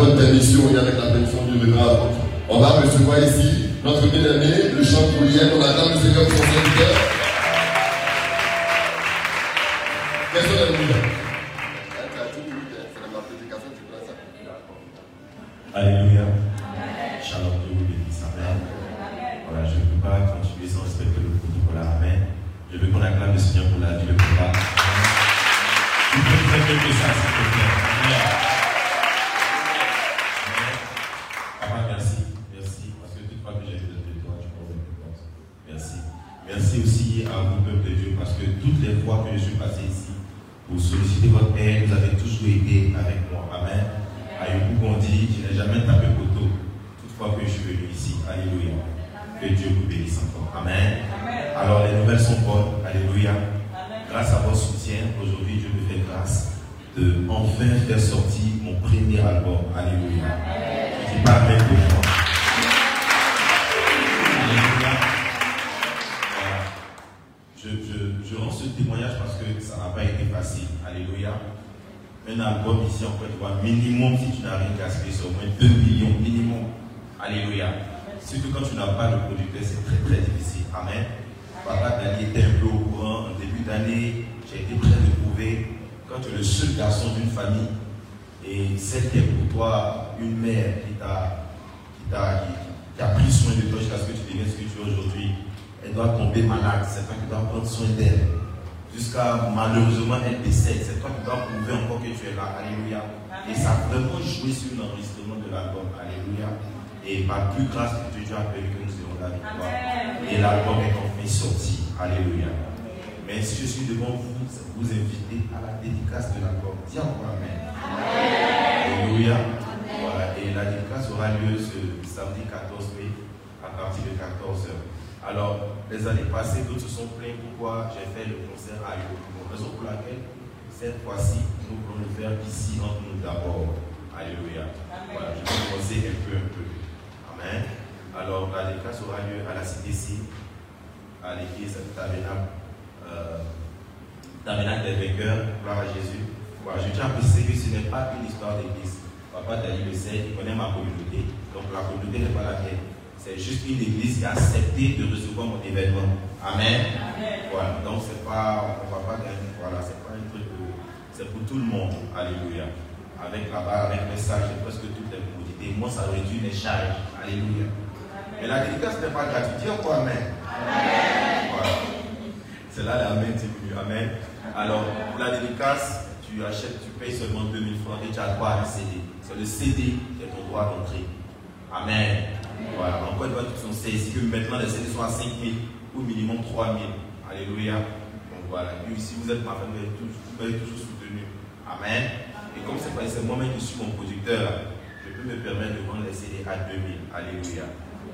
votre permission et avec la permission du Vénérable, on va recevoir ici notre bien-aimé, le chant coulien. On attend le Seigneur pour son serviteur. Personne à faire sortir malheureusement elle décède. C'est toi qui dois prouver encore que tu es là. Alléluia. Et ça a vraiment joué sur l'enregistrement de l'album. Alléluia. Et par plus grâce que Dieu a permis que nous ayons la victoire. Et l'album est enfin sorti. Alléluia. Mais si je suis devant vous, vous inviter à la dédicace de l'album. Dis encore Amen. Alléluia. Voilà. Et la dédicace aura lieu ce samedi 14 mai à partir de 14h. Alors, les années passées, d'autres se sont plaints pourquoi j'ai fait le concert à Yoko. Raison pour laquelle, cette fois-ci, nous voulons le faire ici entre nous d'abord. Alléluia. Voilà, je vais commencer un peu, un peu. Amen. Alors, la dédicace aura lieu à la CDC, à l'église Tabernacle, euh, Tabernacle des vainqueurs, gloire à Jésus. Voilà, je tiens à préciser que ce n'est pas une histoire d'église. Papa Dali le sait, il connaît ma communauté, donc la communauté n'est pas la mienne. C'est juste une église qui a accepté de recevoir mon événement. Amen. Voilà, donc c'est pas, on va pas gagner, voilà, c'est pas un truc, c'est pour tout le monde. Alléluia. Avec là-bas, avec sages, j'ai presque toutes les commodités. Moi, ça réduit les charges. Alléluia. Mais la dédicace n'est pas gratuite. Dis encore Amen. Voilà. C'est là l'amen, c'est venu. Amen. Alors, pour la dédicace, tu achètes, tu payes seulement 2000 francs et tu as droit à un CD. C'est le CD qui est ton droit d'entrée. Amen. Voilà. Encore une fois, tous sont saisis que maintenant les CD sont à 5 000 ou minimum 3 000. Alléluia. Donc voilà. Et si vous êtes ma famille, vous êtes toujours, soutenu. Amen. Et comme c'est pas c'est moi-même qui suis mon producteur, je peux me permettre de vendre les CD à 2000. Alléluia.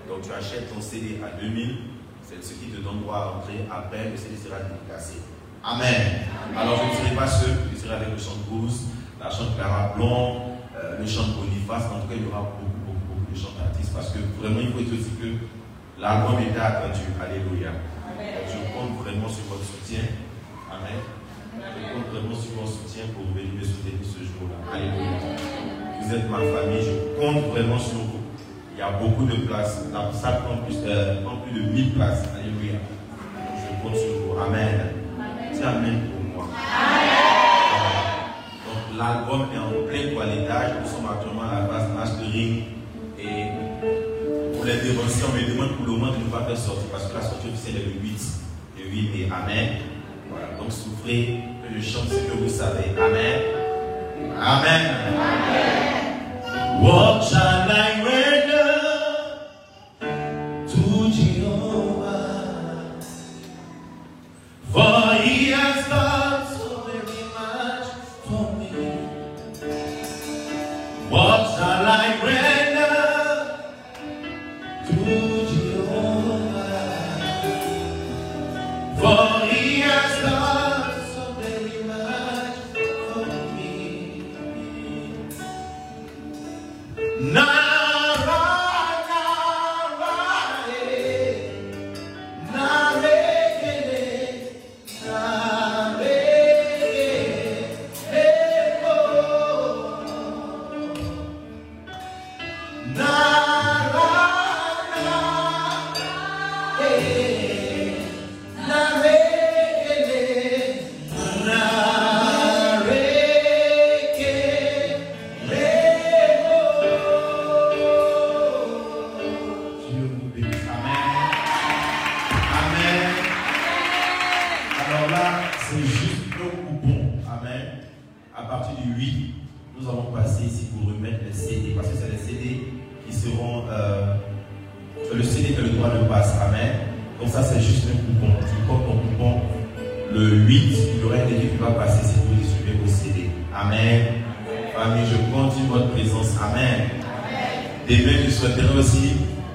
Donc tu achètes ton CD à 2000, c'est ce qui te donne droit à entrer. Après, le CD sera dédicacé. Amen. Alors je ne serai pas seul, je serai avec le chant de Bruce, la chante Clara Blond, euh, le chant de Boniface. En tout cas, il y aura beaucoup, de chants d'artistes parce que vraiment, il faut être aussi que l'album était attendu. Alléluia. Donc, je compte vraiment sur votre soutien. Amen. Je compte vraiment sur votre soutien pour venir me soutenir ce jour-là. Alléluia. Vous êtes ma famille, je compte vraiment sur vous. Il y a beaucoup de places. La salle prend plus, euh, prend plus de 1000 places. Alléluia. Donc, je compte sur vous. Amen. Dis Amen pour moi. Voilà. Donc l'album est en plein toilettage. Nous sommes actuellement à la phase mastering. Et pour les dévanciers, on me demande pour le moment de ne pas faire sortir parce que la sortie officielle est le 8. Le 8 mai. Amen. Voilà. Donc souffrez que je chante ce que vous savez. Amen. Amen. What shall I render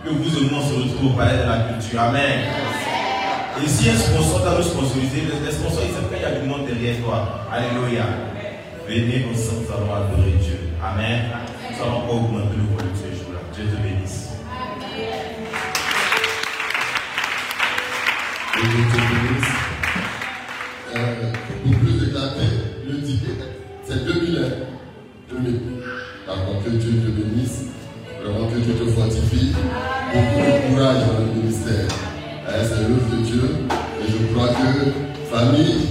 que vous et moi on se retrouve au palais de la culture. Amen. Et si un sponsor doit nous sponsoriser, le sponsor, il sait qu'il y a du monde derrière toi. Alléluia. Venez ensemble, nous allons adorer Dieu. Amen. Nous allons encore augmenter le volume ce jour-là. Dieu te bénisse. Amen. Dieu te bénisse. Euh, Pour plus éclater, le ticket, c'est 2000 euros. 2000. D'accord, que Dieu te bénisse. famille,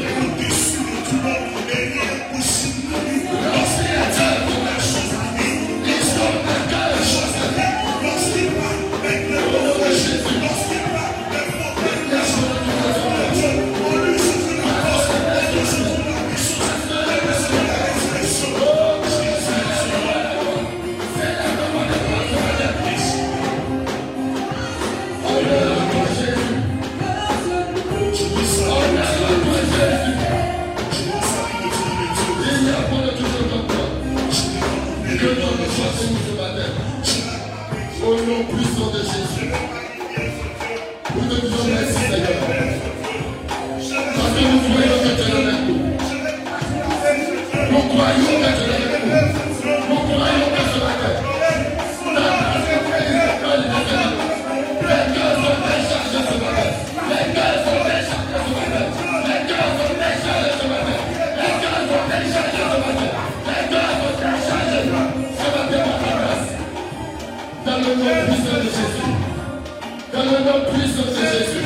le puissant de Jésus.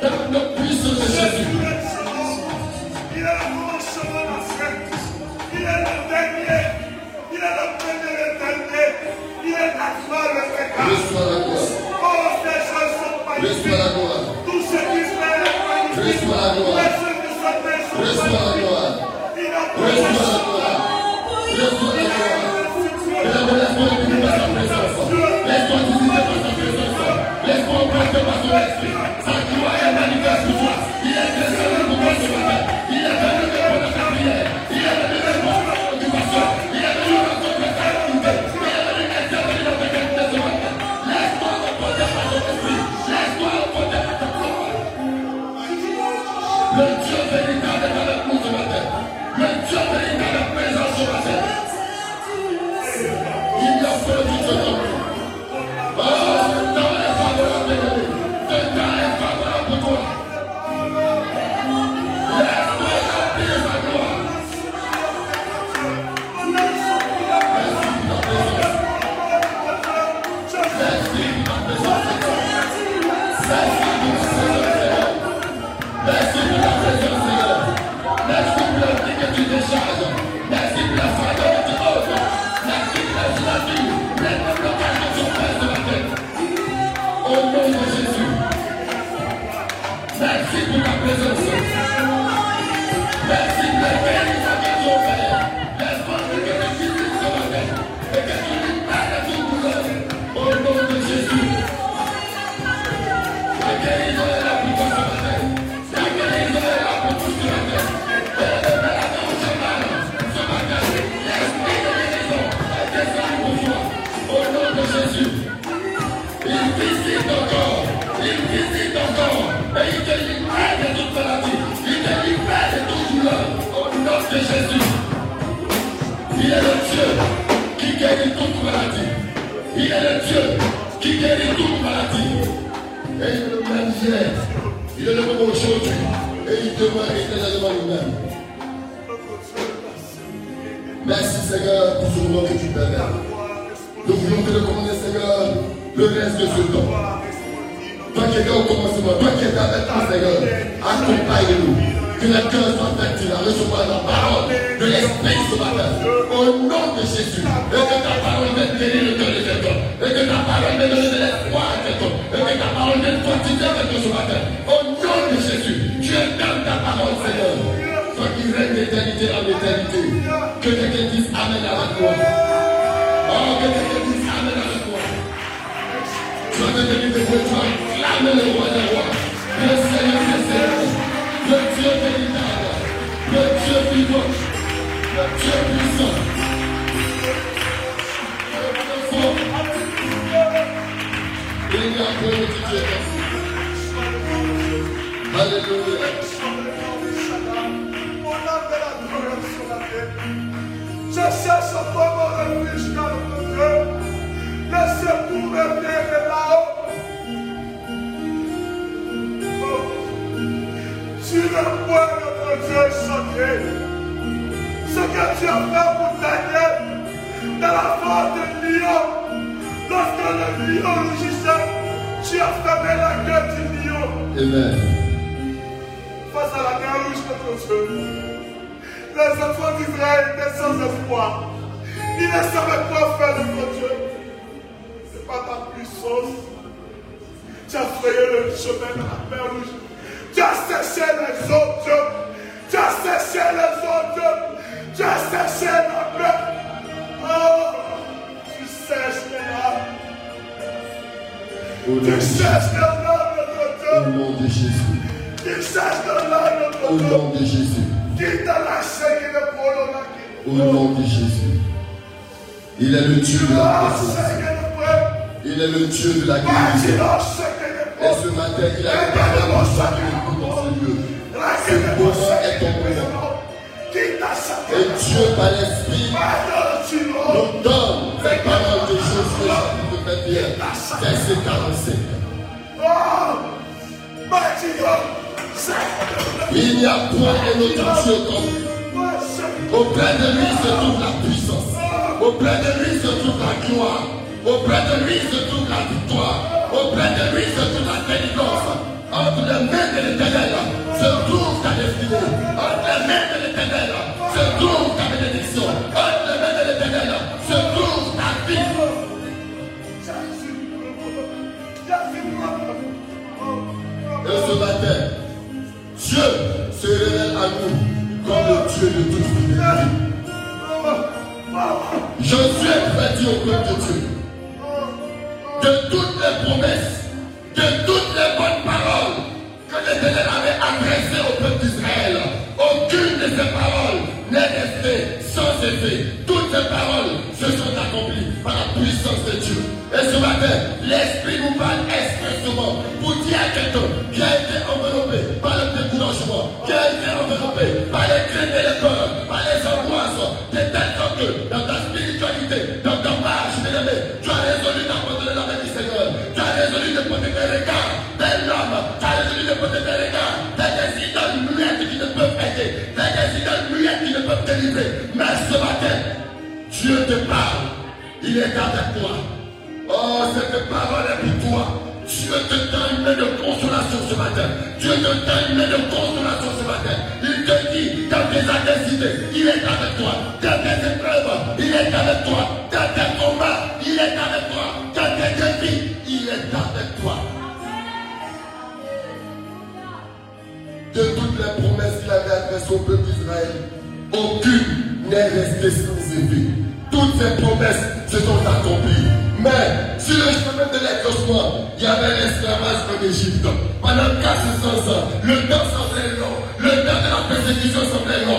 Dans le puissant de Jésus. Il est le ma frère. Il est le dernier. Il est le premier éternel. Il est la gloire de Oh, choses sont. guérit toute maladie. Et il est le même hier, il est le même aujourd'hui, et il demeure éternellement le même. Merci Seigneur pour ce moment que tu donnes. Nous voulons te demander, Seigneur, le reste de ce temps. Toi qui es là au commencement, toi qui es là maintenant, Seigneur, accompagne-nous. Que la cœur soit facile à recevoir la parole de l'Esprit ce matin au nom de Jésus. Et que ta parole vienne bénir le cœur de cet homme. Et que ta parole vienne donner de l'espoir à cet homme. Et que ta parole vienne continuer avec nous ce matin. Au nom de Jésus, tu es dans ta parole, Seigneur. Toi qui règne d'éternité en éternité. Que quelqu'un dise Amen avec toi. Oh, que quelqu'un dise Amen avec toi. Sois devenu de vos toi. Clame le roi nome de Jesus. Aleluia. Je cherche à toi mon refuge car mon Dieu, le secours éternel là-haut. Tu ne peux mon Dieu choquer ce que tu as fait pour Daniel dans la de lion lorsque le lion rugit Amen. Face à la mer rouge contre Dieu. Les enfants d'Israël étaient sans espoir. Ils ne savaient quoi faire de Dieu. Ce n'est pas ta puissance. Tu as frayé le chemin de la mer rouge. Tu as séché les autres. Tu as séché les autres. Tu as séché la Au nom de de Au nom de Jésus. Au nom de Jésus. Au nom de Jésus. Il est le Dieu de la présence. Il est le Dieu de la guérison. Et ce matin, il a préparé mon salut dans ce lieu. Ce moment est ton. Et Dieu, par l'Esprit, nous donne 21, verset 45. Il n'y a point un autre Dieu comme lui. Auprès de lui se trouve la puissance. Auprès de lui se trouve la gloire. Auprès de lui se trouve la victoire. Auprès de lui se trouve la délivrance. Entre les mains de l'éternel se trouve ta destinée. Entre les mains de l'éternel se trouve ta bénédiction. Matin, Dieu se révèle à nous comme le Dieu de toute fidélité. Josué va dire au peuple de Dieu de toutes les promesses, de toutes les bonnes paroles que l'Éternel avait adressées au peuple d'Israël. Aucune de ces paroles n'est restée sans effet. Toutes ces paroles se sont accomplies par la puissance de Dieu. Et ce matin, l'Esprit nous parle expressément pour dire à quelqu'un qui a été enveloppé par le découragement, qui a été enveloppé par les craintes et les par les angoisses, de telle sorte que dans ta spiritualité, dans ta marche, bien aimé, tu as résolu d'abandonner la main du Seigneur. Tu as résolu de regards vers l'homme. Tes regards vers des muettes qui ne peuvent aider, des muettes qui ne peuvent délivrer. Mais ce matin, Dieu te parle. Il est avec toi. Oh, cette parole est pour toi. Dieu te donne une main de consolation ce matin. Dieu te donne une main de consolation ce matin. Il te dit, dans tes adversités, il est avec toi. Dans tes épreuves, il est avec toi. Dans tes combats, il est avec toi. Dans tes défis, il est avec toi. De toutes les promesses qu'il avait adressées au peuple d'Israël, aucune n'est restée sans effet. Toutes ces promesses se sont accomplies. Mais sur le chemin de l'exaucement, il y avait l'esclavage en Égypte. Pendant 400 ans, le temps semblait long, le temps de la persécution semblait long,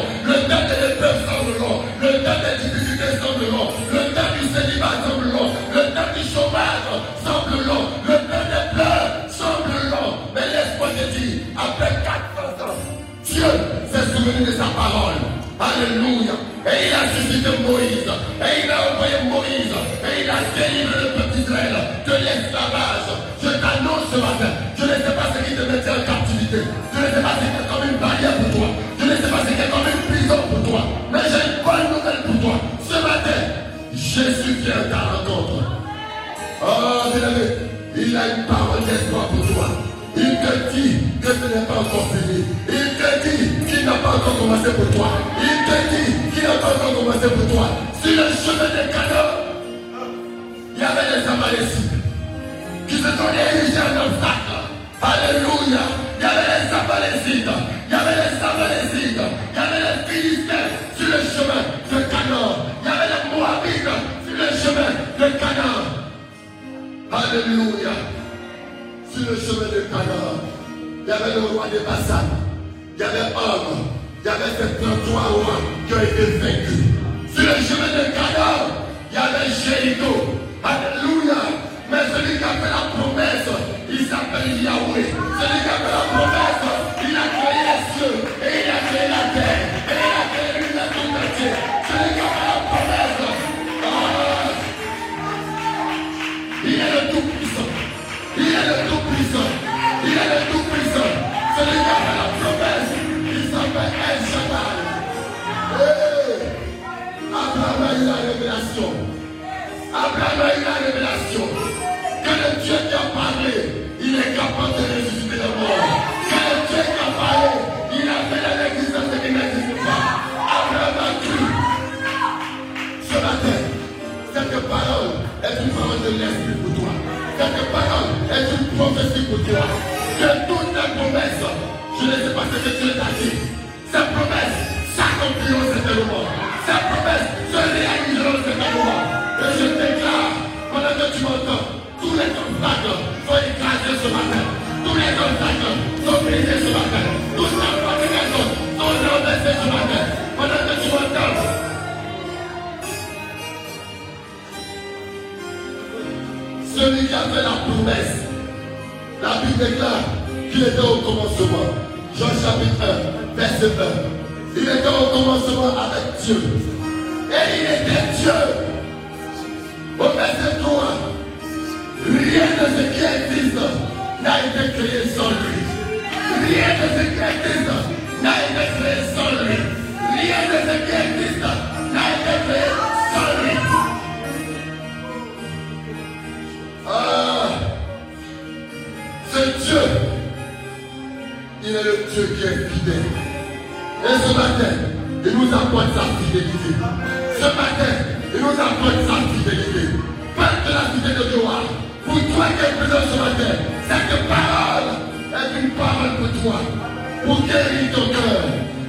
parole. Alléluia. Et il a suscité Moïse. Et il a envoyé Moïse. Et il a délivré le peuple d'Israël de l'esclavage. Je t'annonce ce matin. Je ne sais pas ce qui te mettait en captivité. Je ne sais pas ce qui est comme une barrière pour toi. Je ne sais pas ce qui est comme une prison pour toi. Mais j'ai une bonne nouvelle pour toi. Ce matin, Jésus vient à ta rencontre. Oh, bien aimé, il a une parole d'espoir pour toi. Il te dit que ce n'est pas encore fini. Il te dit qu'il n'a pas encore commencé pour toi. Il te dit qu'il n'a pas encore commencé pour toi. Sur le chemin des canaux, il y avait des Amalécites qui se sont érigés en obstacle. Alléluia. Il y avait les Amalécites. Il y avait les Amalécites. Il y avait les Philistins sur le chemin de Canaan. Il y avait les Moabites sur le chemin de Canaan. Alléluia. Sur le chemin de Canaan, il y avait le roi de Bassan. Il y avait homme. Il y avait ces 33 rois qui ont été vaincus. Sur le chemin de Canaan, il y avait Jéricho. Alléluia. Mais celui qui a fait la promesse, il s'appelle Yahweh. Celui qui a fait la promesse, il a créé les cieux et il a créé la terre. Abraham a eu la révélation. Abraham a eu la révélation. Que le Dieu qui a parlé, il est capable de ressusciter les mort. Que le Dieu qui a parlé, il a fait de l'existence et il n'existe pas. Abraham a cru. Ce matin, cette parole est une parole de l'esprit pour toi. Cette parole est une prophétie pour toi. Que toutes les promesses, je ne sais pas ce que Dieu as dit, ces promesses s'accompliront certainement. Ces promesses se réaliseront certainement. Et je déclare, pendant que tu m'entends, tous les obstacles sont écrasés ce matin. Tous les obstacles sont brisés ce matin. Toutes les fortifications sont renversées ce matin. Pendant que tu m'entends, celui qui a fait la promesse. La Bible déclare qu'il était au commencement. Jean chapitre 1, verset 1. Il était au commencement avec Dieu. Et il était Dieu. Au verset 3, rien de ce qui existe n'a été créé sans lui. Rien de ce qui existe n'a été créé sans lui. Rien de ce qui existe n'a été créé sans lui. Ah, ce Dieu, il est le Dieu qui est fidèle. Et ce matin, il nous apporte sa fidélité. Ce matin, il nous apporte sa fidélité. Pas de la fidélité de Dieu. Pour toi qui es présent ce matin, cette parole est une parole pour toi. Pour guérir ton cœur.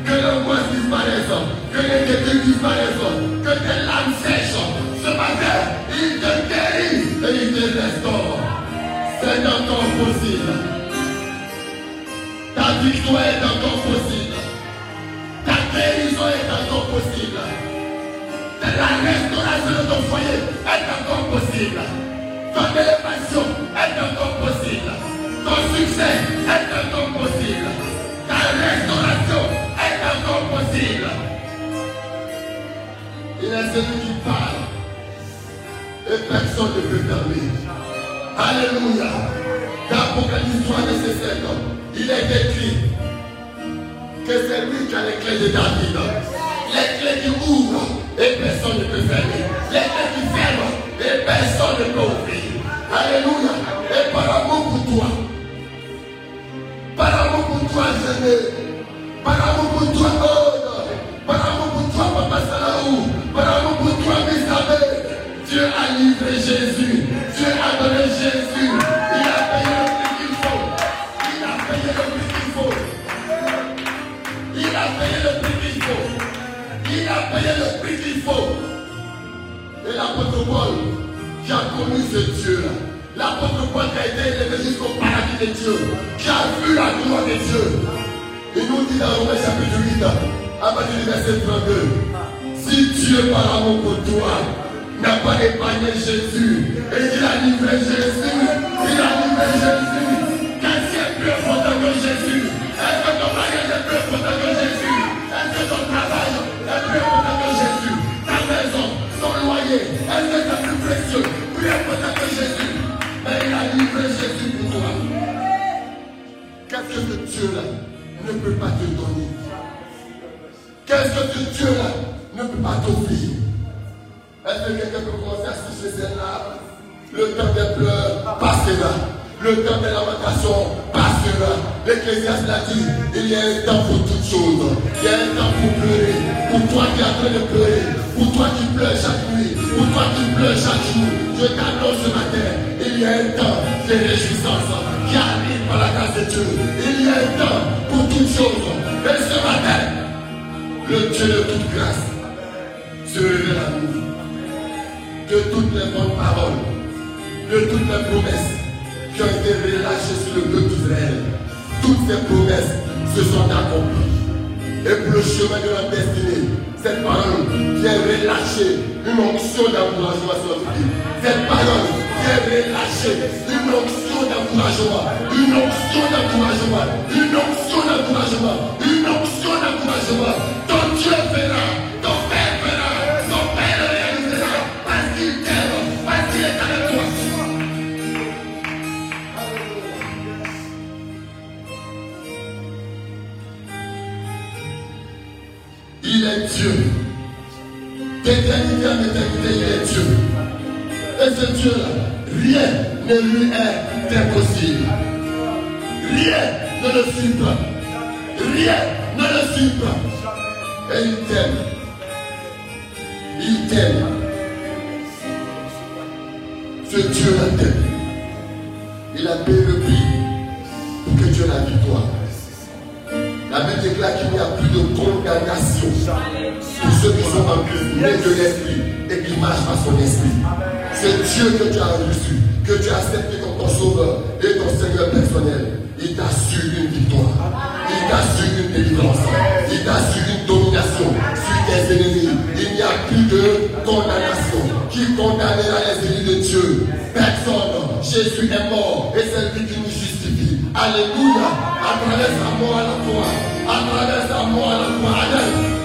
Que l'angoisse disparaisse. Que l'inquiétude disparaisse. Que tes larmes sèchent. Ce matin, il te guérit et il te restaure. C'est encore possible. Ta victoire est encore possible. Est encore possible. La restauration de ton foyer est encore possible. Ton élévation est encore possible. Ton succès est encore possible. Ta restauration est encore possible. Il est celui qui parle et personne ne peut fermer. Alléluia. 3, verset 7, il est écrit que c'est lui qui a les clés de David. Les clés qui ouvrent et personne ne peut fermer. Les clés qui ferment et personne ne peut ouvrir. Alléluia. Et par amour pour toi, par amour pour toi, Jésus, par amour pour toi, Aude, par amour Le prix qu'il faut. Et l'apôtre Paul, qui a connu ce Dieu-là, l'apôtre Paul qui a été élevé jusqu'au paradis de Dieu, qui a vu la gloire de Dieu, il nous dit dans Romains chapitre 8, à partir du verset 32, si Dieu par amour pour toi n'a pas épargné Jésus, et il a livré Jésus, il a livré Jésus, qu'est-ce qui est plus important que Jésus Est-ce que ton mariage est plus important que Jésus? Que ce Dieu-là ne peut pas te donner Qu'est-ce que Dieu-là ne peut pas t'offrir Est-ce que quelqu'un peut commencer à souffler celle-là Le temps des pleurs passera. Le temps des lamentations passera. L'Ecclésiaste l'a dit, il y a un temps pour toutes choses. Il y a un temps pour pleurer. Pour toi qui es en train de pleurer. Pour toi qui pleures chaque nuit. Pour toi qui pleures chaque jour. Je t'annonce ce matin, il y a un temps de réjouissance qui arrive par la grâce de Dieu. Il y a un temps pour toutes choses. Et ce matin, le Dieu de toute grâce se révèle à nous. De toutes les bonnes paroles, de toutes les promesses qui ont été relâchées sur le peuple d'Israël. Toutes ces promesses se sont accomplies. Et pour le chemin de la destinée, cette parole qui est relâchée, une onction d'encouragement sur notre. Cette parole qui est relâchée, une onction d'encouragement, une onction d'encouragement, une onction d'encouragement, une onction d'encouragement. Ton Dieu verra, Dieu. D'éternité en éternité, il est Dieu. Et ce Dieu-là, rien ne lui est impossible. Rien ne le pas. Rien ne le pas. Et il t'aime. Il t'aime. Ce Dieu la tête. Il a payé le prix pour que aies la victoire. La Bible déclare qu'il n'y a plus de condamnation pour ceux qui sont en Christ, nés de l'esprit et qui marchent par son esprit. C'est Dieu que tu as reçu, que tu as accepté comme ton sauveur et ton Seigneur personnel. Il t'assure une victoire. Il t'assure une délivrance. Il t'assure une domination sur tes ennemis. Il n'y a plus de condamnation. Qui condamnera les ennemis de Dieu Personne. Jésus est mort et c'est lui qui nous. Alléluia. À travers sa mort à la croix. À travers sa mort à la croix.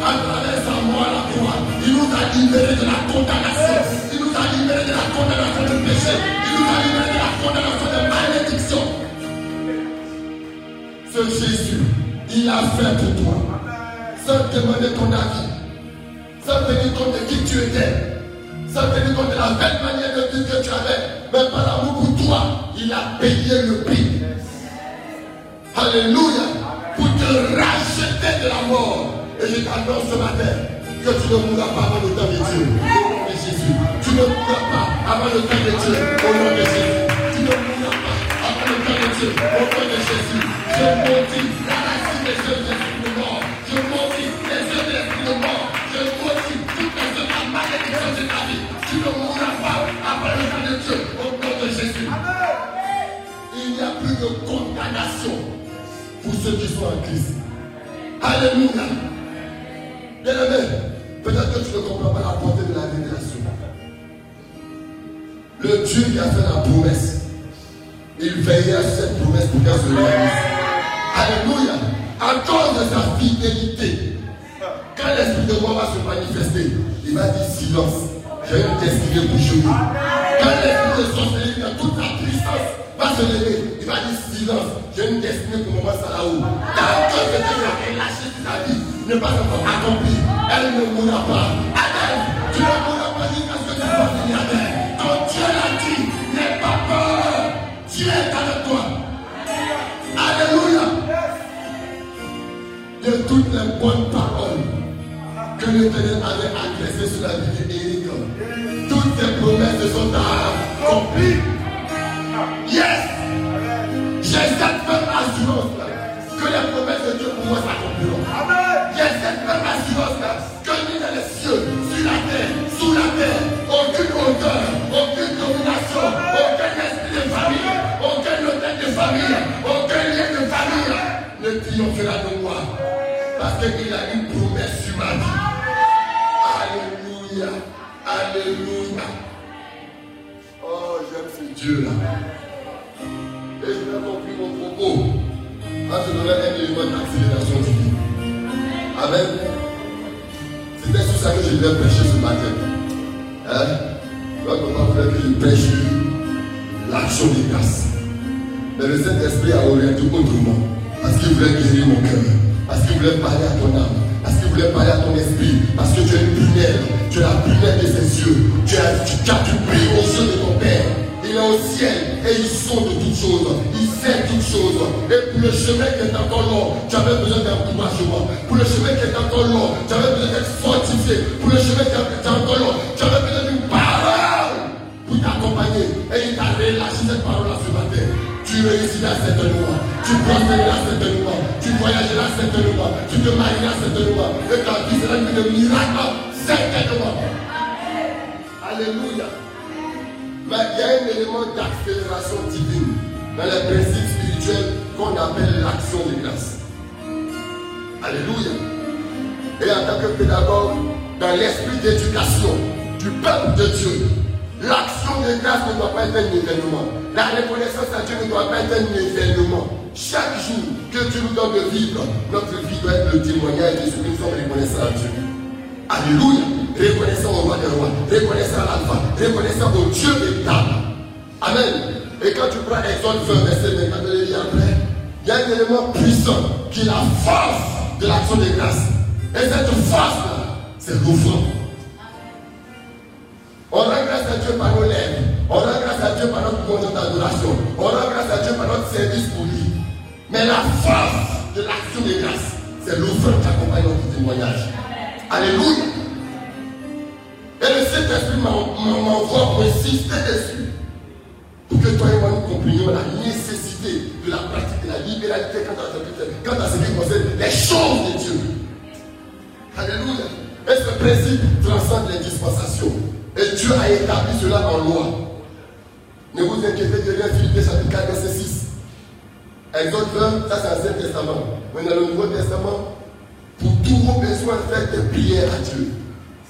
À travers sa mort à la croix. Il nous a libérés de la condamnation. Il nous a libérés de la condamnation du péché. Il nous a libérés de la condamnation de malédiction. Ce Jésus, il a fait pour toi. Sans demander ton avis. Sans tenir compte de qui tu étais. Sans tenir compte de la belle manière de vivre que tu avais. Mais par amour pour toi, il a payé le prix. Alléluia. Pour te racheter de la mort. Et je t'annonce ce matin que tu ne mourras pas avant le temps de Dieu. Au nom de Jésus. Tu ne mourras pas avant le temps de Dieu. Au nom de Jésus. Tu ne mourras pas avant le temps de Dieu. Au nom de Jésus. Je maudis la racine des œuvres de l'esprit de mort. Je maudis les œuvres de l'esprit de mort. Je maudis toutes les œuvres de la malédiction de ta vie. Tu ne mourras pas avant le temps de Dieu. Au nom de Jésus. Il n'y a plus de condamnation pour ceux qui sont en Christ. Alléluia. Bien-aimé, peut-être que tu ne comprends pas la portée de la révélation. Le Dieu qui a fait la promesse, il veillait à cette promesse pour qu'elle se réalise. Alléluia. À cause de sa fidélité, quand l'esprit de mort va se manifester, il va dire silence. J'ai une destinée pour jouer. Quand l'esprit de sorcellerie, dans toute sa puissance, va se lever, il va dire silence. J'ai une destinée pour ça là-haut. Tant que ce que as lâché sur ta vie n'est pas encore accompli, elle ne mourra pas. Amen. Tu ne mourras pas jusqu'à ce que tu sois milliardaire. Quand Dieu l'a dit, n'aie pas peur. Dieu est avec toi. Alléluia. De toutes les bonnes paroles que l'Éternel avait adressées sur la vie d'Éric, toutes ces promesses sont accomplies. Yes! J'ai cette même assurance là, que les promesses de Dieu pour moi s'accompliront. J'ai cette même assurance là, que ni dans les cieux, sur la terre, sous la terre, aucune hauteur, aucune domination, aucun esprit de famille, aucun hôtel de famille, aucun lien de famille ne triomphera de moi. Parce qu'il a une promesse sur ma vie. Alléluia. Alléluia. Oh, j'aime ce Dieu-là. Je vais conclure mon propos en te donnant un élément d'accélération divine. Amen. C'était sur ça que je devais prêcher ce matin. Hein? Maman voulait que je prêche l'action des grâces. Mais le Saint-Esprit a orienté autrement. Parce qu'il voulait guérir mon cœur. Parce qu'il voulait parler à ton âme. Parce qu'il voulait parler à ton esprit. Parce que tu es une prunelle. Tu es la prunelle de ses yeux. Tu as, tu, tu prix aux yeux de ton Père. Il est au ciel et il sonde toutes choses. Il sait toutes choses. Et pour le chemin qui est encore long, tu avais besoin d'encouragement. Pour le chemin qui est encore long, tu avais besoin d'être fortifié. Pour le chemin qui est encore long, tu avais besoin d'une parole pour t'accompagner. Et il t'a relâché cette parole-là ce matin. Tu réussiras certainement. Tu prospéreras certainement. Tu voyageras certainement. Tu te marieras certainement. Et ta vie sera une de miracle certainement. Alléluia. Mais il y a un élément d'accélération divine dans les principes spirituels qu'on appelle l'action de grâce. Alléluia. Et en tant que pédagogue, dans l'esprit d'éducation du peuple de Dieu, l'action de grâce ne doit pas être un événement. La reconnaissance à Dieu ne doit pas être un événement. Chaque jour que Dieu nous donne de vivre, notre vie doit être le témoignage de ce que nous sommes reconnaissants à Dieu. Alléluia. Reconnaissant au roi des rois, reconnaissant à l'alpha, reconnaissant au Dieu véritable. Amen. Et quand tu prends Exode 20, verset 24, il y a un élément puissant qui est la force de l'action de grâce. Et cette force-là, c'est l'offrande. On rend grâce à Dieu par nos lèvres. On rend grâce à Dieu par notre mouvement d'adoration. On rend grâce à Dieu par notre service pour lui. Mais la force de l'action de grâce, c'est l'offrande qui accompagne notre témoignage. Alléluia. Et le Saint-Esprit m'envoie pour insister dessus. montre la nécessité de la pratique de la libéralité quant à, ce qui concerne les choses de Dieu. Alléluia. Et ce principe transcende les dispensations. Et Dieu a établi cela en loi. Ne vous inquiétez de rien, Philippe chapitre 4, verset 6. Exode 20, ça c'est l'Ancien Testament. Mais dans le Nouveau Testament, pour tous vos besoins, faites des prières à Dieu.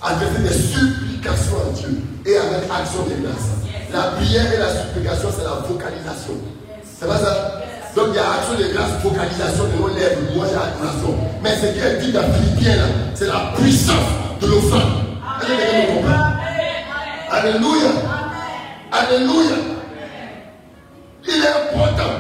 Adressez des supplications à Dieu et avec action de grâce. La prière et la supplication, c'est la vocalisation. C'est pas ça? Donc il y a action de grâce, vocalisation de nos lèvres, louange et adoration. Mais ce est dit dans Philippiens, c'est la puissance de l'offrande. Alléluia. Alléluia. Il est important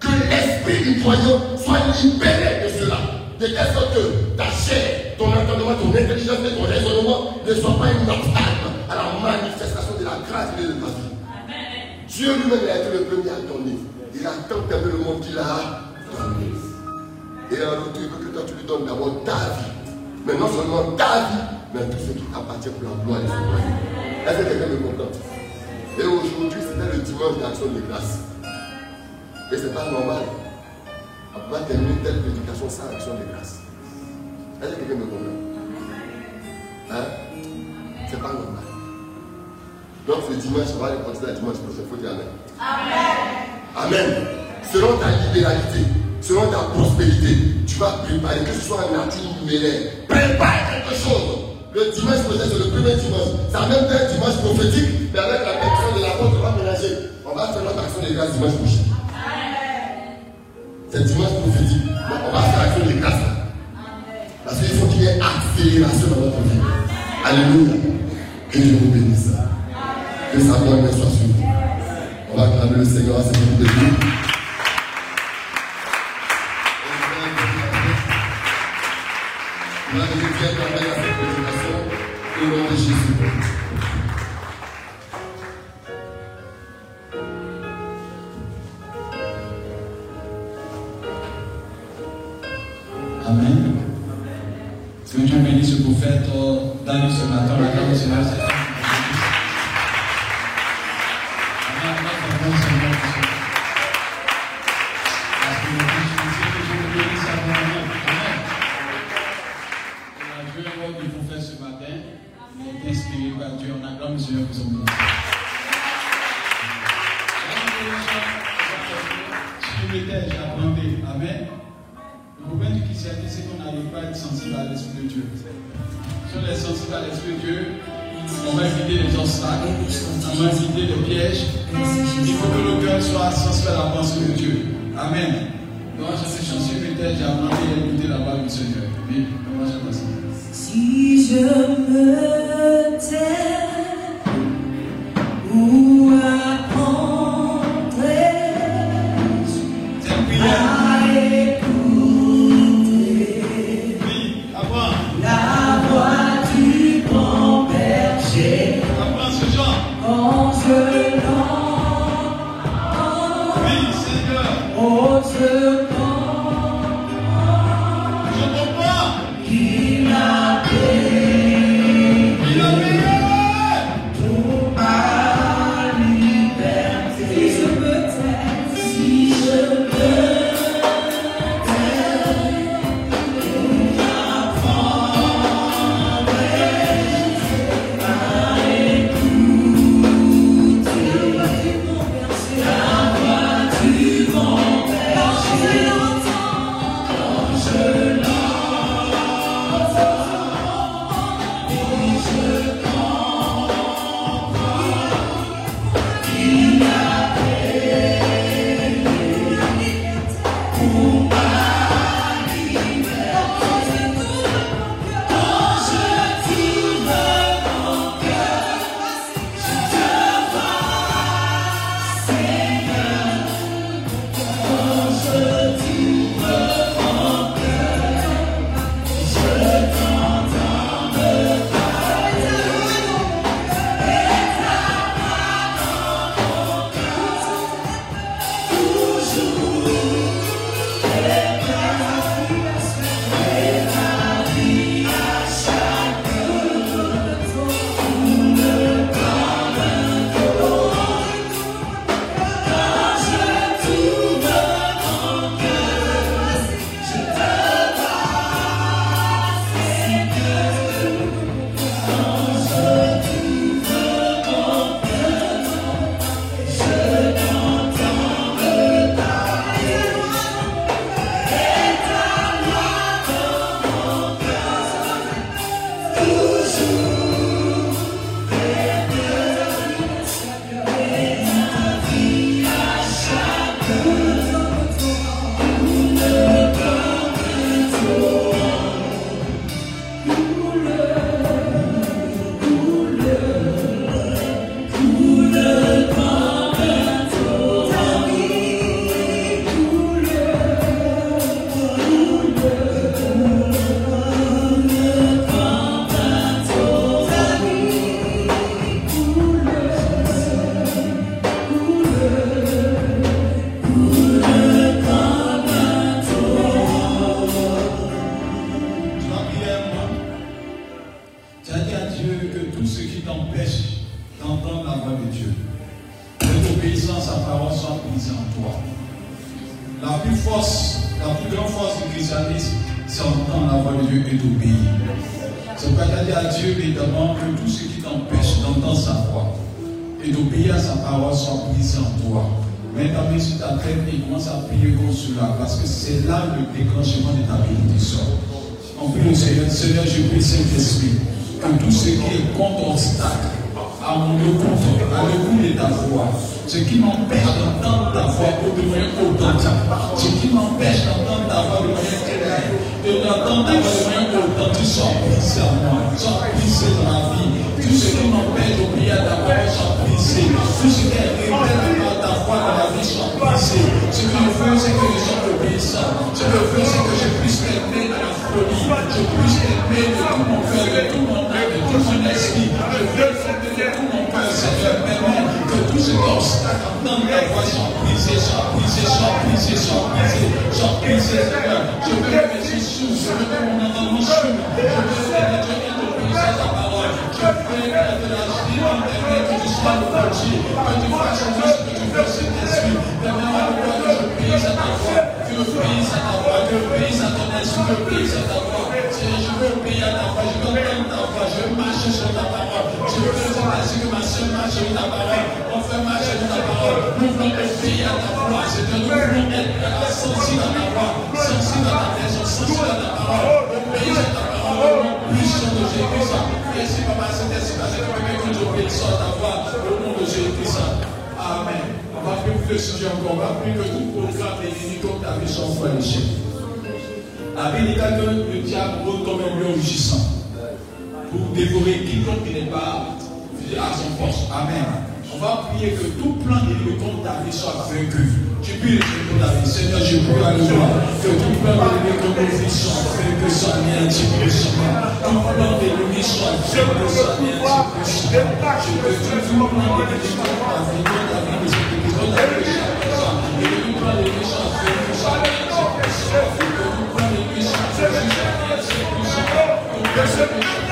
que l'esprit du croyant soit libéré de cela. De telle sorte que ta chair, ton entendement, ton intelligence et ton raisonnement ne soient pas une obstacle à la manifestation de la grâce de ta vie. Dieu lui-même a été le premier à donner. Il a tant aimé le monde qu'il a donné. Et alors, il veut que toi tu lui donnes d'abord ta vie. Mais non seulement ta vie, mais tout ce qui appartient pour la gloire de son Est-ce que quelqu'un me comprend? Et aujourd'hui, c'était le dimanche d'action de grâce. Et ce n'est pas normal. On ne peut pas terminer telle prédication sans action de grâce. Est-ce que quelqu'un me comprend? Hein? Ce n'est pas normal. Donc ce dimanche, on va aller continuer le dimanche prochain. Il faut dire Amen. Amen. Amen. Selon ta libéralité, selon ta prospérité, tu vas préparer, que ce soit un nature numéraire, prépare quelque chose. Le dimanche prochain, c'est le premier dimanche. Ça même un dimanche prophétique, mais avec la personne de la porte, on va mélanger. On va faire notre action de grâce dimanche prochain. C'est dimanche prophétique. on va faire action de grâce. Parce qu'il faut qu'il y ait accélération dans notre vie. Alléluia. Que Dieu vous bénisse. Que sa gloire soit sur vous. On va acclamer le Seigneur à cette de Dieu. À cette au nom de Jésus. vu le mot qu'il faut faire ce matin. Et inspiré par Dieu, on a grand mesure vous en Je m'étais, j'attendais. Amen. Le problème du christianisme, c'est qu'on n'arrive pas à être sensible à l'Esprit de Dieu. Si on est sensible à l'Esprit de Dieu, on va éviter les obstacles, on va éviter les pièges. Il faut que le cœur soit sensible à la pensée de Dieu. Amen. Donc, je suis chanceux, mais j'ai appris à écouter la parole du Seigneur. Oui. to vaincu, soit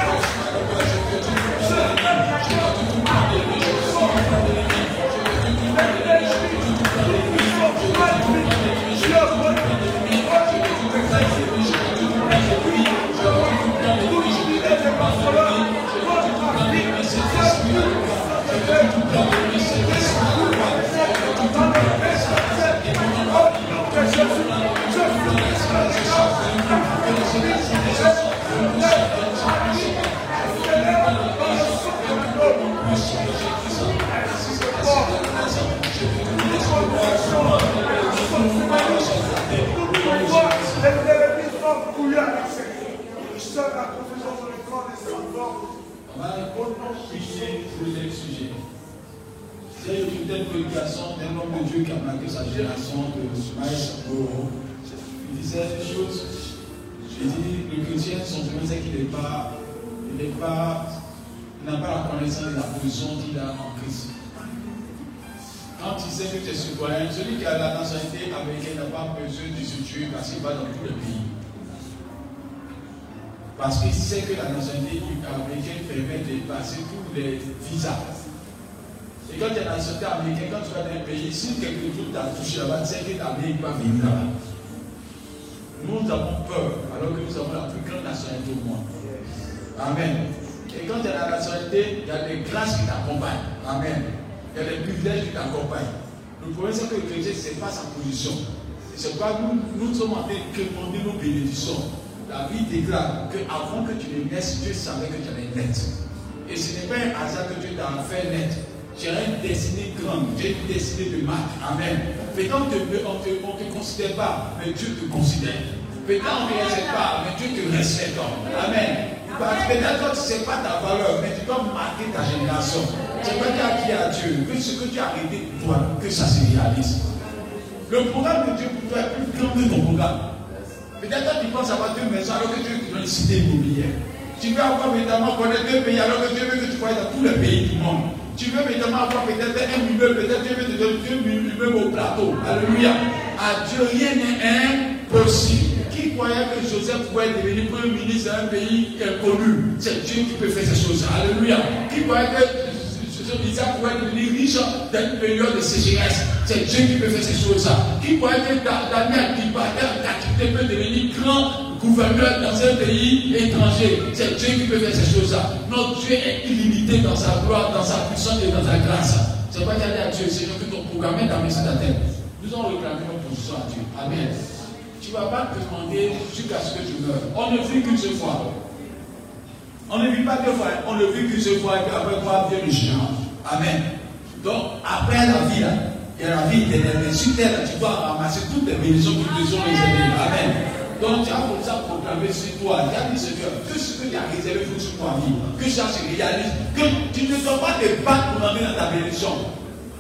soit vaincu, soit anéanti puissamment. Que tout plan de l'ennemi soit vaincu, soit anéanti puissamment. C'est une telle prédication d'un homme de Dieu qui a marqué sa génération de Maïs Il disait une chose. Il dit le chrétien, son problème, c'est qu'il n'est pas, il n'est pas, n'a pas la connaissance de la position qu'il a en Christ. Quand il sait que tu es citoyen, celui qui a la nationalité américaine n'a pas besoin de se tuer parce qu'il va dans tout le pays. Parce qu'il sait que la nationalité américaine permet de passer tous les visas. Et quand tu es nationalité américaine, quand tu vas dans un pays, si quelque chose t'a touché là-bas, sais que vie va venir là-bas. Nous avons peur, alors que nous avons la plus grande nationalité au monde. Amen. Et quand tu es la nationalité, il y a des grâces qui t'accompagnent. Amen. Il y a des privilèges qui t'accompagnent. Le problème, c'est que le chrétien, ce n'est pas sa position. C'est pas nous, nous sommes en train de demander nos bénédictions. La Bible déclare qu'avant que tu ne naisses, Dieu savait que tu allais naître. Et ce n'est pas un hasard que Dieu t'a fait naître. Tu as une destinée grande, tu as une destinée de marque. Amen. Peut-être on ne te, considère pas, mais Dieu te considère. Peut-être on ne te respecte pas, mais Dieu te respecte. Amen. Peut-être que tu ne sais pas ta valeur, mais tu dois marquer ta génération. C'est pas qu'à qui à Dieu, que ce que tu as arrêté pour toi, que ça se réalise. Le programme de Dieu pour toi est plus grand que ton programme. Peut-être que tu penses avoir deux maisons alors que Dieu te donne une cité immobilière. Tu veux avoir évidemment connaître deux pays alors que Dieu veut que tu sois dans tous les pays du monde. Tu veux évidemment avoir peut-être un immeuble, peut-être Dieu veut te donner deux immeubles au plateau. Alléluia. À Dieu, rien n'est impossible. Qui croyait que Joseph pouvait devenir premier ministre d'un pays inconnu? C'est Dieu qui peut faire ces choses. Alléluia. Qui croyait que Isaac pourrait devenir riche dans une période de sécheresse. C'est Dieu qui peut faire ces choses-là. Qui pourrait être Daniel qui partait en captivité peut devenir grand gouverneur dans un pays étranger? C'est Dieu qui peut faire ces choses-là. Notre Dieu est illimité dans sa gloire, dans sa puissance et dans sa grâce. C'est pas a à Dieu, Seigneur, que ton programme est dans ta tête. Nous allons réclamer notre position à Dieu. Amen. Tu ne vas pas te demander jusqu'à ce que tu meurs. On ne vit qu'une seule fois. On ne vit pas deux fois, on ne vit qu'une seule fois et qu'après quoi vient le jugement. Amen. Donc, après la vie, il y a la vie éternelle. Mais tu dois ramasser toutes les bénédictions qui te sont réservées. Amen. Donc, tu as comme ça proclamé sur toi. Tu as dit, Seigneur, que ce que tu as réservé pour sur toi vie, que ça se réalise. Que tu ne dois pas te battre pour entrer dans ta bénédiction.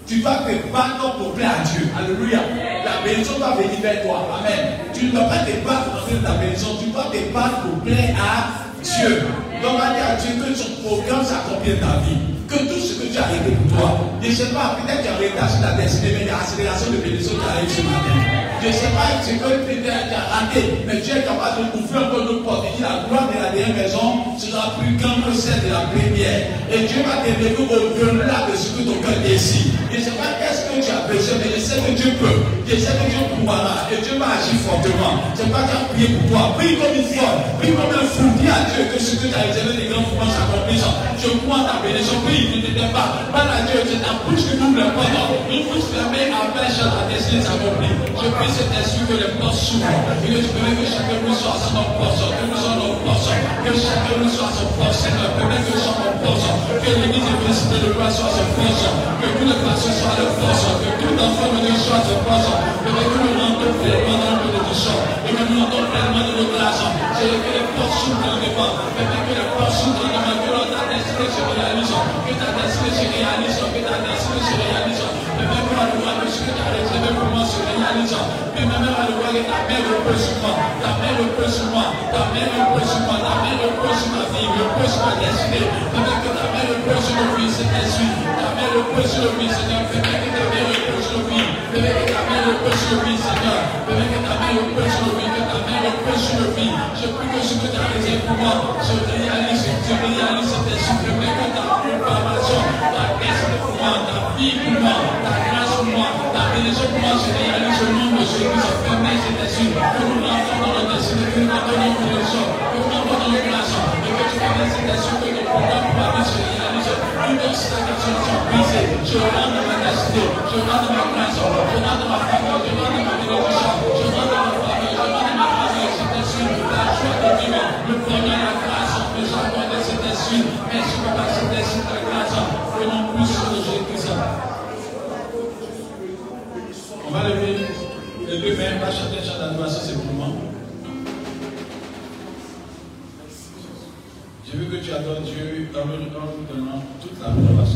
Tu dois te battre pour plaire à Dieu. Alléluia. La bénédiction va venir vers toi. Amen. Tu ne dois pas te battre pour entrer dans ta bénédiction. Tu dois te battre pour plaire à Dieu. Donc, on dire à Dieu que son programme s'accomplit dans ta vie. Que tout ce que tu as réglé pour toi, je ne sais pas, peut-être qu'il y a un retard sur ta destinée, mais il y a accélération de bénédiction qui arrive ce matin. Je ne sais pas ce que tu as raté, mais Dieu est capable de ouvrir encore notre porte. Il dit la gloire de la dernière maison sera plus grande que celle de la première. Et Dieu va t'aider au-delà de ce que ton cœur décide. Je ne sais pas qu'est-ce que tu as besoin, mais je sais que Dieu peut. Je sais que Dieu pourra. Et Dieu va agir fortement. Je ne sais pas as prié pour toi. Prie comme une folle. Prie comme un fou. Dis à Dieu que ce que tu as réservé des grands pouvoirs s'accomplissent. Je crois ta bénédiction. Prie, ne t'étais pas. Parle à Dieu. C'est ta bouche qui ouvre les portes. Une bouche fermée empêche la destinée s'accomplir. Je prie cet esprit que les portes s'ouvrent. Et que tu permets que chacun nous soit à son poste, que nous soyons nos postes, que chacun nous soit à son poste, Seigneur, permets que nous soyons nos postes, que l'église de félicité de gloire soit à son poste, que tous les pasteurs soient à leur poste, que tout enfant de Dieu soit poste, permets que nous pleinement dans notre bénédiction, et que nous rentrons pleinement dans notre grâce. C'est que les portes s'ouvrent le devant, permets que les portes s'ouvrent le devant, que ta destinée se réalise, que ta destinée se réalise, que ta destinée que la gloire de ce sur moi, sur moi, sur ma vie, sur c'est sur nos vies, Seigneur, permets que sur je prie que ce que tu as réservé pour moi se réalise, se réalise, destinée moi, ta pour moi, pour moi, ta bénédiction pour moi se réalise au nom de Jésus, permets cet esprit, Adores Dieu en nous donnant toute la gloire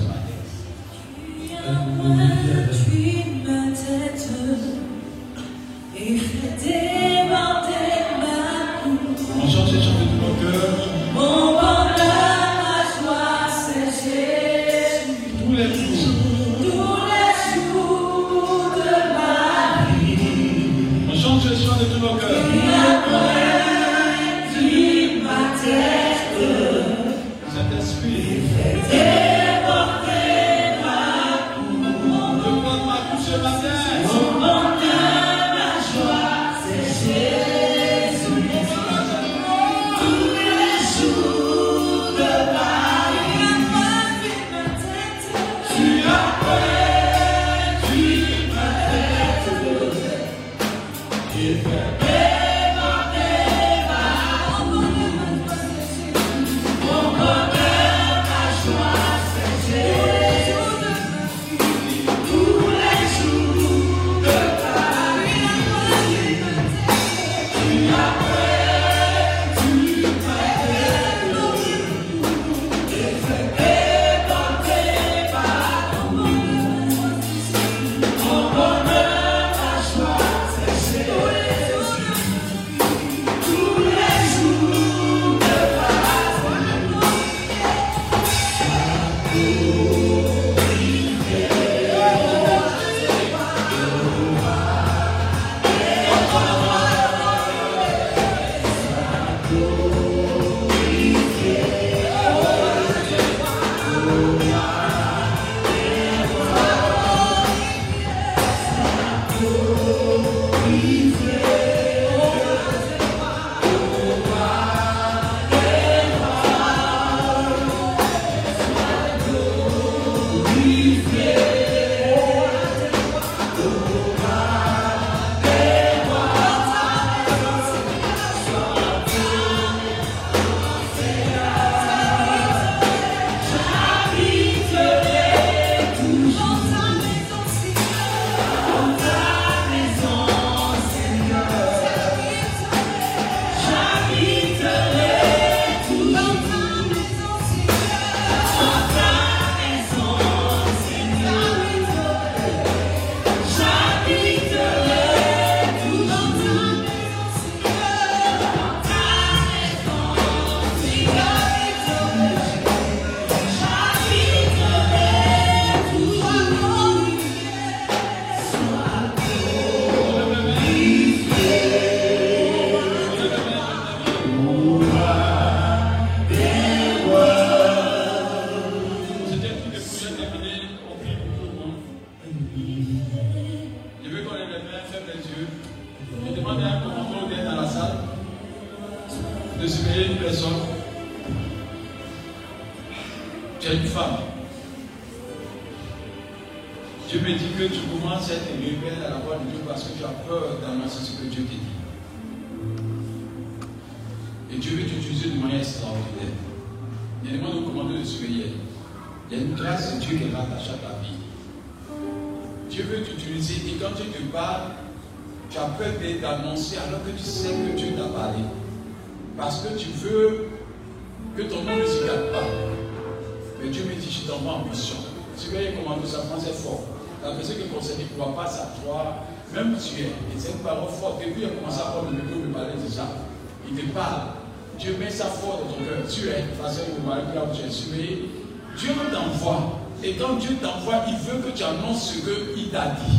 Et quand Dieu t'envoie, il veut que tu annonces ce qu'il t'a dit.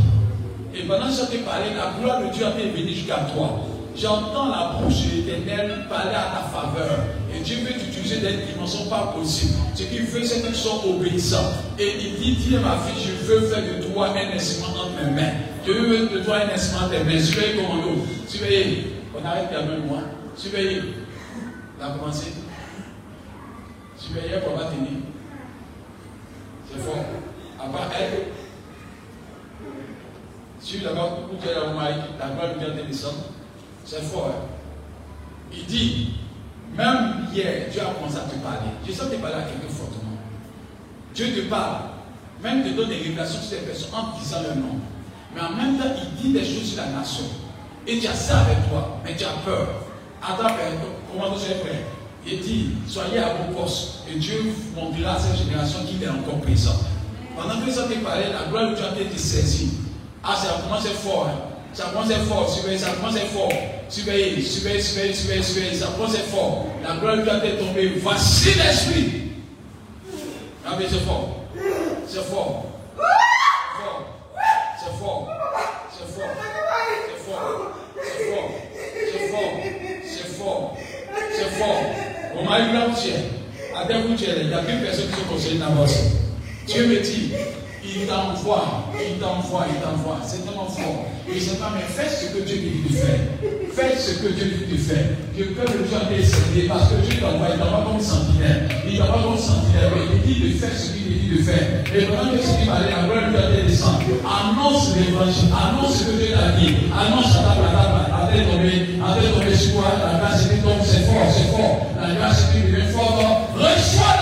Et pendant que je t'ai parlé, la gloire de Dieu a été venue jusqu'à toi. J'entends la bouche de l'éternel parler à ta faveur. Et Dieu veut t'utiliser dans une dimension pas possible. Ce qu'il veut, c'est que tu sois obéissant. Et il dit, dis ma fille, je veux faire de toi un instrument entre mes mains. Je veux de toi un instrument entre mes mains. Surveillez commando. Surveillez. On arrête quand même moi. Surveillez. On a commencé. Surveillez pour pas tenir. C'est. À part elle, si d'abord, où tu es la la gloire de Dieu descend, c'est fort. Hein? Il dit, même hier, Dieu a commencé à te parler. Je sens te parler à quelqu'un fortement. Dieu te parle, même te donne des révélations sur ces personnes en disant leur nom. Mais en même temps, il dit des choses sur la nation. Et tu as ça avec toi, mais tu as peur. Attends, comment tu es prêt Il dit, soyez à vos postes. Et Dieu montrera à cette génération qu'il est encore présent. Pendant que ça te parlait, la gloire de Dieu a été saisie. Ah, ça commence fort. Hein? Ça commence fort. Surveillez, ça commence fort. Surveillez, surveillez, surveillez, surveillez, surveillez. Ça commence fort. La gloire de Dieu a été tombée. Voici l'esprit. Ah, mais c'est fort. C'est fort. ọmọ ayélujára chair atẹ́kùn chair ẹ̀dá bí pẹ̀sẹ̀ tó kọ̀ sí ẹ̀ náà bọ̀ sí tí ó bẹ tí. Dieu il t'envoie, il t'envoie, il t'envoie. C'est tellement fort. Il ne pas, mais fais ce que Dieu dit de faire. Fais ce que Dieu dit de faire. Je peux le Dieu décéder parce que Dieu t'envoie, il t'envoie comme sentinelle. Il t'envoie comme sentinelle, il dit de faire ce qu'il dit de faire. Et pendant que ce qui m'a dit, la gloire de Dieu descend. Annonce l'évangile, annonce ce que Dieu t'a dit. Annonce à à table, à tête tombée, à tête sur toi, la grâce qui tombe, c'est fort, c'est fort. La grâce qui devient fort, reçois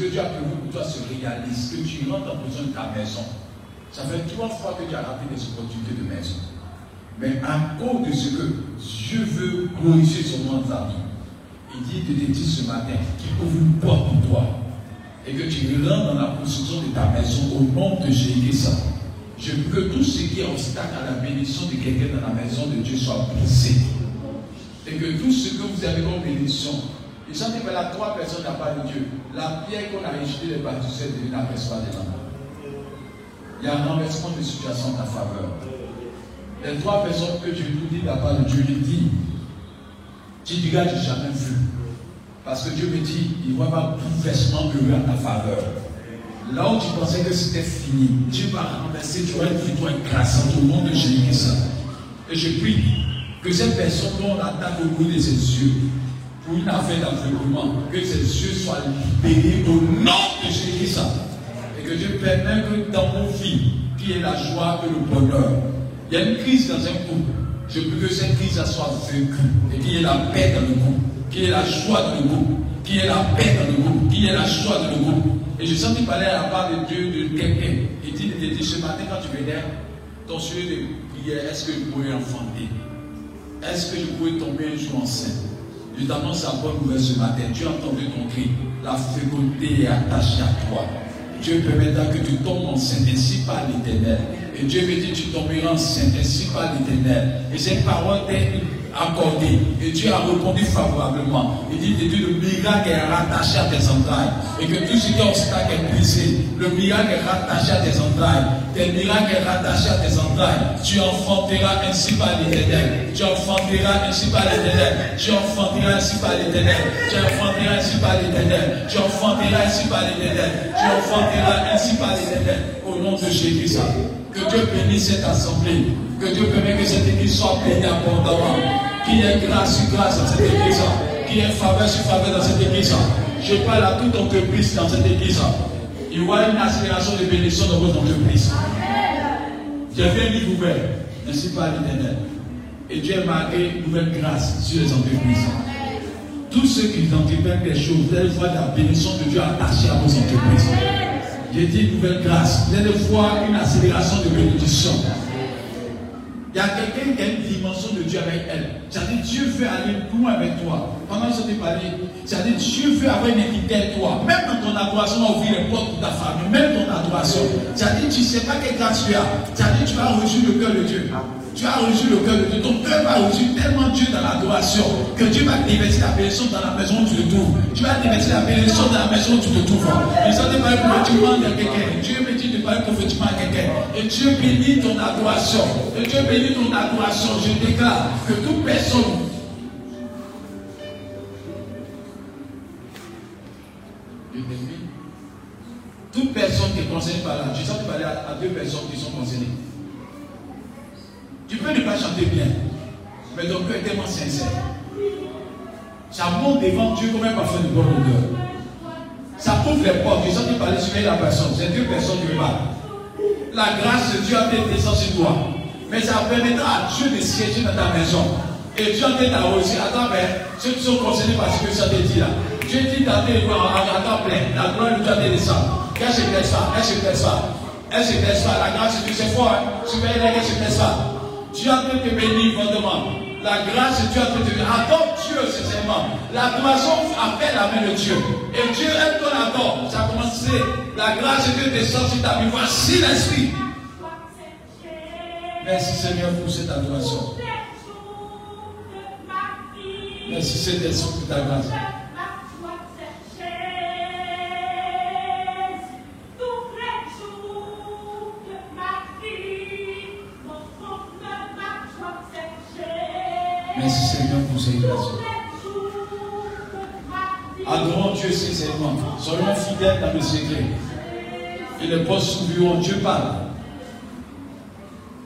que Dieu a prévu pour toi se réalise, que tu rentres en besoin de ta maison. Ça fait trois fois que tu as raté des opportunités de maison. Mais à cause de ce que Dieu veut glorifier son nom vie, il dit de te dire ce matin qu'il ouvre une porte pour toi et que tu rentres dans la construction de ta maison au nom de Jésus. Je veux que tout ce qui est obstacle à la bénédiction de quelqu'un dans la maison de Dieu soit brisé. Et que tout ce que vous avez comme bénédiction, et ça dit la trois personnes n'a pas de Dieu. La pierre qu'on a rejetée les bâtisseurs devient la personne des langues. Il y a un renversement de situation en ta faveur? Les trois personnes que Dieu nous dit n'a pas de Dieu, il dit, tu diras, j'ai jamais vu. Parce que Dieu me dit, il va avoir bouleversement heureux en ta faveur. Là où tu pensais que c'était fini, Dieu va renverser, tu auras une victoire écrasante au nom de Jésus-Christ. Et je prie que cette personne dont on attaque au bout de ses yeux, une affaire d'aveuglement, que ses yeux soient libérés au nom de Jésus-Christ. Et que Dieu permette que dans nos vies, qu'il y ait la joie et le bonheur. Il y a une crise dans un couple. Je veux que cette crise soit vaincue et qu'il y ait la paix dans le couple, qu'il y ait la joie dans le couple, qu'il y ait la paix dans le couple, qu'il y ait la joie dans le couple. Et je sens qu'il parlait à la part de Dieu, de quelqu'un. Il dit, dit, ce matin, quand tu venais, ton sujet de prière, est-ce que je pourrais enfanter? Est-ce que je pourrais tomber un jour enceinte? Je t'annonce la bonne nouvelle ce matin. Dieu a entendu ton cri. La fécondité est attachée à toi. Dieu permettra que tu tombes enceinte ainsi par l'éternel. Et Dieu me dit, tu tomberas enceinte ainsi par l'éternel. Et cette parole t'est accordée. Et Dieu a répondu favorablement. Il dit, Dieu, le miracle est rattaché à tes entrailles. Et que tout ce qui est obstacle est brisé. Le miracle est rattaché à tes entrailles. Tes miracles est rattaché à tes entrailles. Tu enfanteras ainsi par l'éternel. Tu enfanteras ainsi par l'éternel. Tu enfanteras ainsi par l'éternel. Tu enfanteras ainsi par l'éternel. Tu enfanteras ainsi par l'éternel. Tu enfanteras ainsi par l'éternel. Au nom de Jésus. Que Dieu bénisse cette assemblée. Que Dieu permette que cette église soit bénie abondamment. Qu'il y ait grâce sur grâce dans cette église. Qu'il y ait faveur sur faveur dans cette église. Je parle à toute entreprise dans cette église. Il y aura une accélération de bénédiction dans votre entreprise. J'ai fait un livre ouvert, ainsi par l'éternel. Et Dieu a marqué une nouvelle grâce sur les entreprises. Tous ceux qui entreprennent des choses, vous allez voir la bénédiction de Dieu attachée à vos entreprises. J'ai dit nouvelle grâce. Vous allez voir une accélération de bénédiction. Il y a quelqu'un qui a une dimension de Dieu avec elle. C'est-à-dire Dieu veut aller loin avec toi. Pendant ce parlais, c'est-à-dire Dieu veut avoir une équité avec toi. Même dans ton adoration, on ouvrir les portes pour ta famille. Même ton adoration. C'est-à-dire tu ne sais pas quel grâce tu as. C'est-à-dire tu vas reçu le cœur de Dieu. Tu as reçu le cœur de Dieu. Ton cœur va reçu tellement Dieu dans l'adoration que Dieu va déverser la bénédiction dans la maison où tu te trouves. Tu vas déverser la bénédiction dans la maison où tu te trouves. Et ça à quelqu'un. Dieu me dit de parler prophétiquement à quelqu'un. Et Dieu bénit ton adoration. Et Dieu bénit ton adoration. Je déclare que toute personne toute personne qui est concernée par la. Je sens parler à, à deux personnes qui sont concernées. Tu peux ne pas chanter bien, mais ton cœur est tellement sincère. Ça monte devant Dieu comme un parfum de bonne odeur. Ça ouvre les portes. Je sens qu'il parlait sur la personne. C'est deux personnes qui parlent. La grâce de Dieu a été descendue sur toi. Mais ça permettra à Dieu de siéger dans ta maison. Et Dieu a été aussi. Attends, mais ceux qui sont concernés par ce que ça te dit là. Dieu dit tes gloires, en temps plein. La gloire de Dieu a été descendue. Se blesse pas, elle se blesse pas. Elle se blesse pas. La grâce de Dieu, c'est fort. Hein? Super, elle se blesse pas. Dieu a été béni, vraiment. La grâce de Dieu a été béni. Adore Dieu, sincèrement. L'adoration appelle la main de Dieu. Et Dieu aime ton adore. Ça a commencé. La grâce de Dieu descend sur ta vie. Voici l'esprit. Merci Seigneur pour cette adoration. Merci Seigneur pour ta grâce. Adorons Dieu sincèrement. Soyons fidèles dans le secret. Et les postes s'ouvriront. Dieu parle.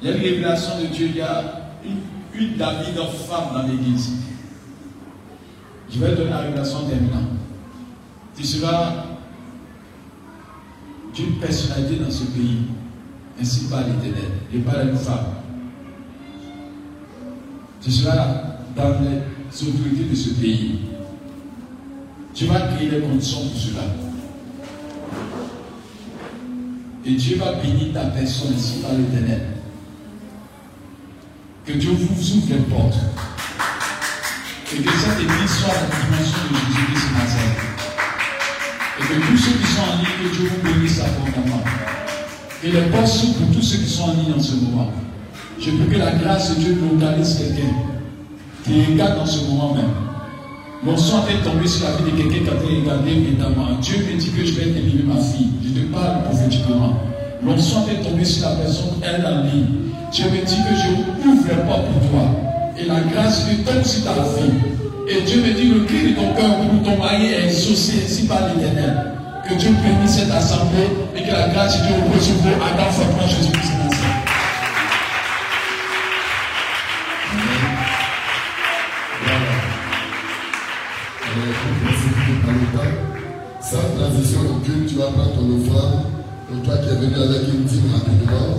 Il y a une révélation de Dieu. Il y a une, une David en femme dans l'église. Je vais donner la révélation terminante. Tu seras d'une personnalité dans ce pays, ainsi par l'éternel, et par une femme. Tu seras dans les autorités de ce pays. Tu vas créer les conditions pour cela. Et Dieu va bénir ta personne ici par l'éternel. Que Dieu vous ouvre les portes. Et que cette église soit la dimension de Jésus-Christ matin. Et que tous ceux qui sont en ligne, que Dieu vous bénisse abondamment. Et les portes s'ouvrent pour tous ceux qui sont en ligne en ce moment. Je veux que la grâce de Dieu localise quelqu'un qui regarde en ce moment même. Mon sang est tombé sur la vie de quelqu'un qui a été regardé évidemment. Dieu me dit que je vais éliminer ma fille. Je te parle prophétiquement. Mon sang est tombé sur la personne, elle en ligne. Dieu me dit que je ouvre les portes pour toi. Et la grâce de Dieu tombe sur ta fille. Et Dieu me dit le cri de ton cœur pour ton mari est exaucé ainsi par l'éternel. Que Dieu bénisse cette assemblée et que la grâce de Dieu repose sur vous. Adam fortement Jésus-Christ. Sans transition aucune, tu vas prendre ton offrande. Donc toi qui es venu avec une dîme rapidement,